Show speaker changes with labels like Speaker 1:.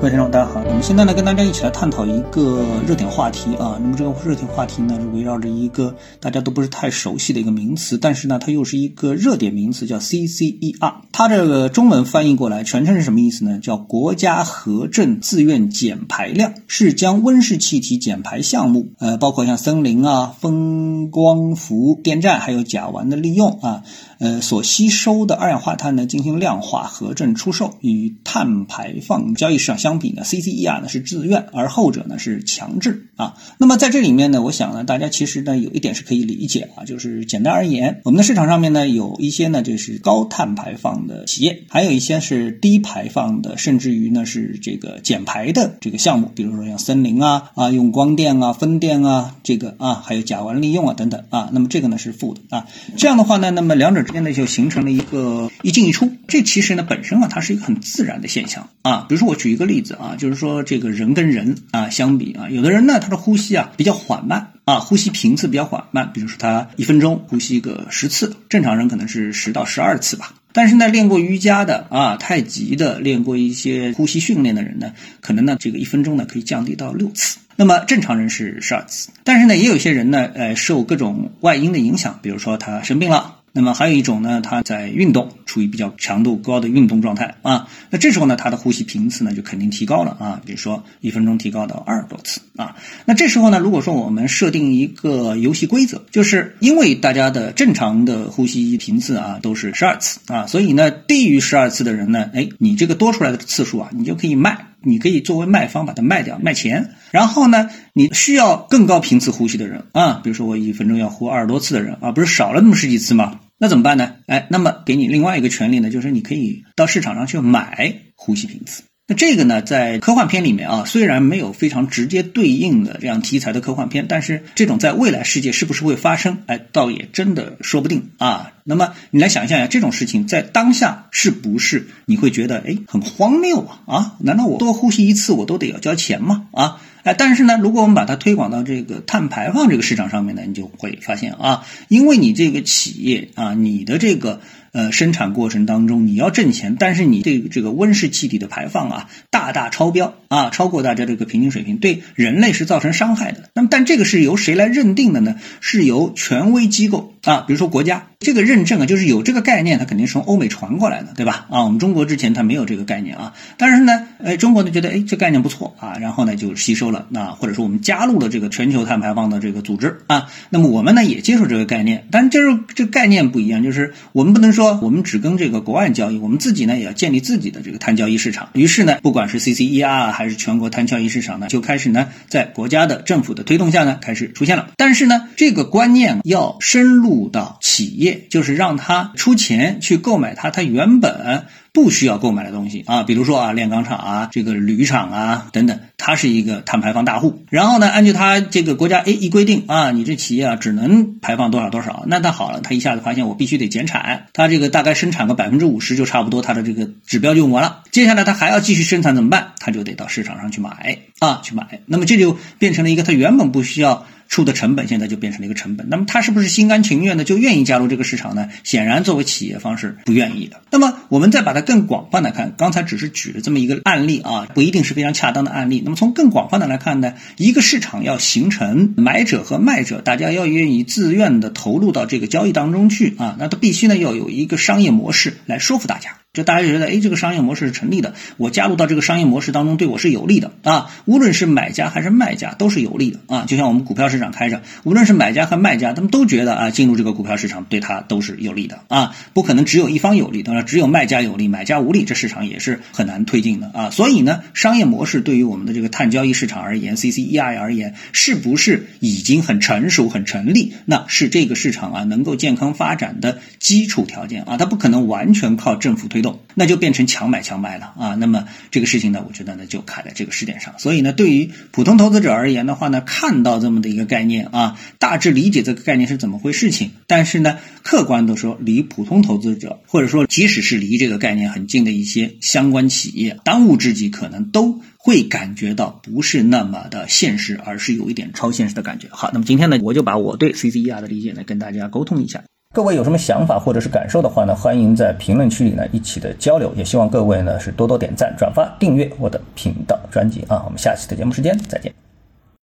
Speaker 1: 各位听众，大家好。我们现在呢，跟大家一起来探讨一个热点话题啊。那么这个热点话题呢，是围绕着一个大家都不是太熟悉的一个名词，但是呢，它又是一个热点名词，叫 CCER。它这个中文翻译过来，全称是什么意思呢？叫国家核证自愿减排量，是将温室气体减排项目，呃，包括像森林啊、风光伏电站，还有甲烷的利用啊，呃，所吸收的二氧化碳呢，进行量化核证出售，与碳排放交易市场相。相比呢，CCER 呢是自愿，而后者呢是强制啊。那么在这里面呢，我想呢，大家其实呢有一点是可以理解啊，就是简单而言，我们的市场上面呢有一些呢就是高碳排放的企业，还有一些是低排放的，甚至于呢是这个减排的这个项目，比如说像森林啊啊，用光电啊、风电啊，这个啊还有甲烷利用啊等等啊。那么这个呢是负的啊。这样的话呢，那么两者之间呢就形成了一个一进一出。这其实呢本身啊它是一个很自然的现象啊。比如说我举一个例。例子啊，就是说这个人跟人啊相比啊，有的人呢他的呼吸啊比较缓慢啊，呼吸频次比较缓慢，比如说他一分钟呼吸个十次，正常人可能是十到十二次吧。但是呢，练过瑜伽的啊、太极的，练过一些呼吸训练的人呢，可能呢这个一分钟呢可以降低到六次。那么正常人是十二次，但是呢也有些人呢，呃，受各种外因的影响，比如说他生病了。那么还有一种呢，他在运动，处于比较强度高的运动状态啊。那这时候呢，他的呼吸频次呢就肯定提高了啊。比如说一分钟提高到二十多次啊。那这时候呢，如果说我们设定一个游戏规则，就是因为大家的正常的呼吸频次啊都是十二次啊，所以呢低于十二次的人呢，哎，你这个多出来的次数啊，你就可以卖。你可以作为卖方把它卖掉卖钱，然后呢，你需要更高频次呼吸的人啊，比如说我一分钟要呼二十多次的人啊，不是少了那么十几次吗？那怎么办呢？哎，那么给你另外一个权利呢，就是你可以到市场上去买呼吸频次。那这个呢，在科幻片里面啊，虽然没有非常直接对应的这样题材的科幻片，但是这种在未来世界是不是会发生？哎，倒也真的说不定啊。那么你来想象一下，这种事情在当下是不是你会觉得哎很荒谬啊？啊，难道我多呼吸一次我都得要交钱吗？啊，哎，但是呢，如果我们把它推广到这个碳排放这个市场上面呢，你就会发现啊，因为你这个企业啊，你的这个。呃，生产过程当中你要挣钱，但是你对这个温室气体的排放啊，大大超标啊，超过大家这个平均水平，对人类是造成伤害的。那么，但这个是由谁来认定的呢？是由权威机构啊，比如说国家这个认证啊，就是有这个概念，它肯定是从欧美传过来的，对吧？啊，我们中国之前它没有这个概念啊，但是呢，哎，中国呢觉得哎这概念不错啊，然后呢就吸收了，那或者说我们加入了这个全球碳排放的这个组织啊，那么我们呢也接受这个概念，但是就是这个概念不一样，就是我们不能说。说我们只跟这个国外交易，我们自己呢也要建立自己的这个碳交易市场。于是呢，不管是 CCER 还是全国碳交易市场呢，就开始呢在国家的政府的推动下呢开始出现了。但是呢，这个观念要深入到企业，就是让他出钱去购买它，它原本。不需要购买的东西啊，比如说啊，炼钢厂啊，这个铝厂啊等等，它是一个碳排放大户。然后呢，按照它这个国家 A 一规定啊，你这企业啊只能排放多少多少，那它好了，它一下子发现我必须得减产，它这个大概生产个百分之五十就差不多，它的这个指标就完了。接下来它还要继续生产怎么办？它就得到市场上去买啊，去买。那么这就变成了一个它原本不需要。出的成本现在就变成了一个成本，那么他是不是心甘情愿的就愿意加入这个市场呢？显然，作为企业方是不愿意的。那么我们再把它更广泛的看，刚才只是举了这么一个案例啊，不一定是非常恰当的案例。那么从更广泛的来看呢，一个市场要形成买者和卖者，大家要愿意自愿的投入到这个交易当中去啊，那它必须呢要有一个商业模式来说服大家。就大家觉得，哎，这个商业模式是成立的，我加入到这个商业模式当中，对我是有利的啊。无论是买家还是卖家，都是有利的啊。就像我们股票市场开着，无论是买家和卖家，他们都觉得啊，进入这个股票市场对他都是有利的啊。不可能只有一方有利，当然只有卖家有利，买家无利，这市场也是很难推进的啊。所以呢，商业模式对于我们的这个碳交易市场而言，CCEI 而言，是不是已经很成熟、很成立？那是这个市场啊能够健康发展的基础条件啊。它不可能完全靠政府推推。动，那就变成强买强卖了啊！那么这个事情呢，我觉得呢就卡在这个时点上。所以呢，对于普通投资者而言的话呢，看到这么的一个概念啊，大致理解这个概念是怎么回事情。但是呢，客观的说，离普通投资者，或者说即使是离这个概念很近的一些相关企业，当务之急可能都会感觉到不是那么的现实，而是有一点超现实的感觉。好，那么今天呢，我就把我对 CCER 的理解呢跟大家沟通一下。各位有什么想法或者是感受的话呢？欢迎在评论区里呢一起的交流，也希望各位呢是多多点赞、转发、订阅我的频道专辑啊。我们下期的节目时间再见。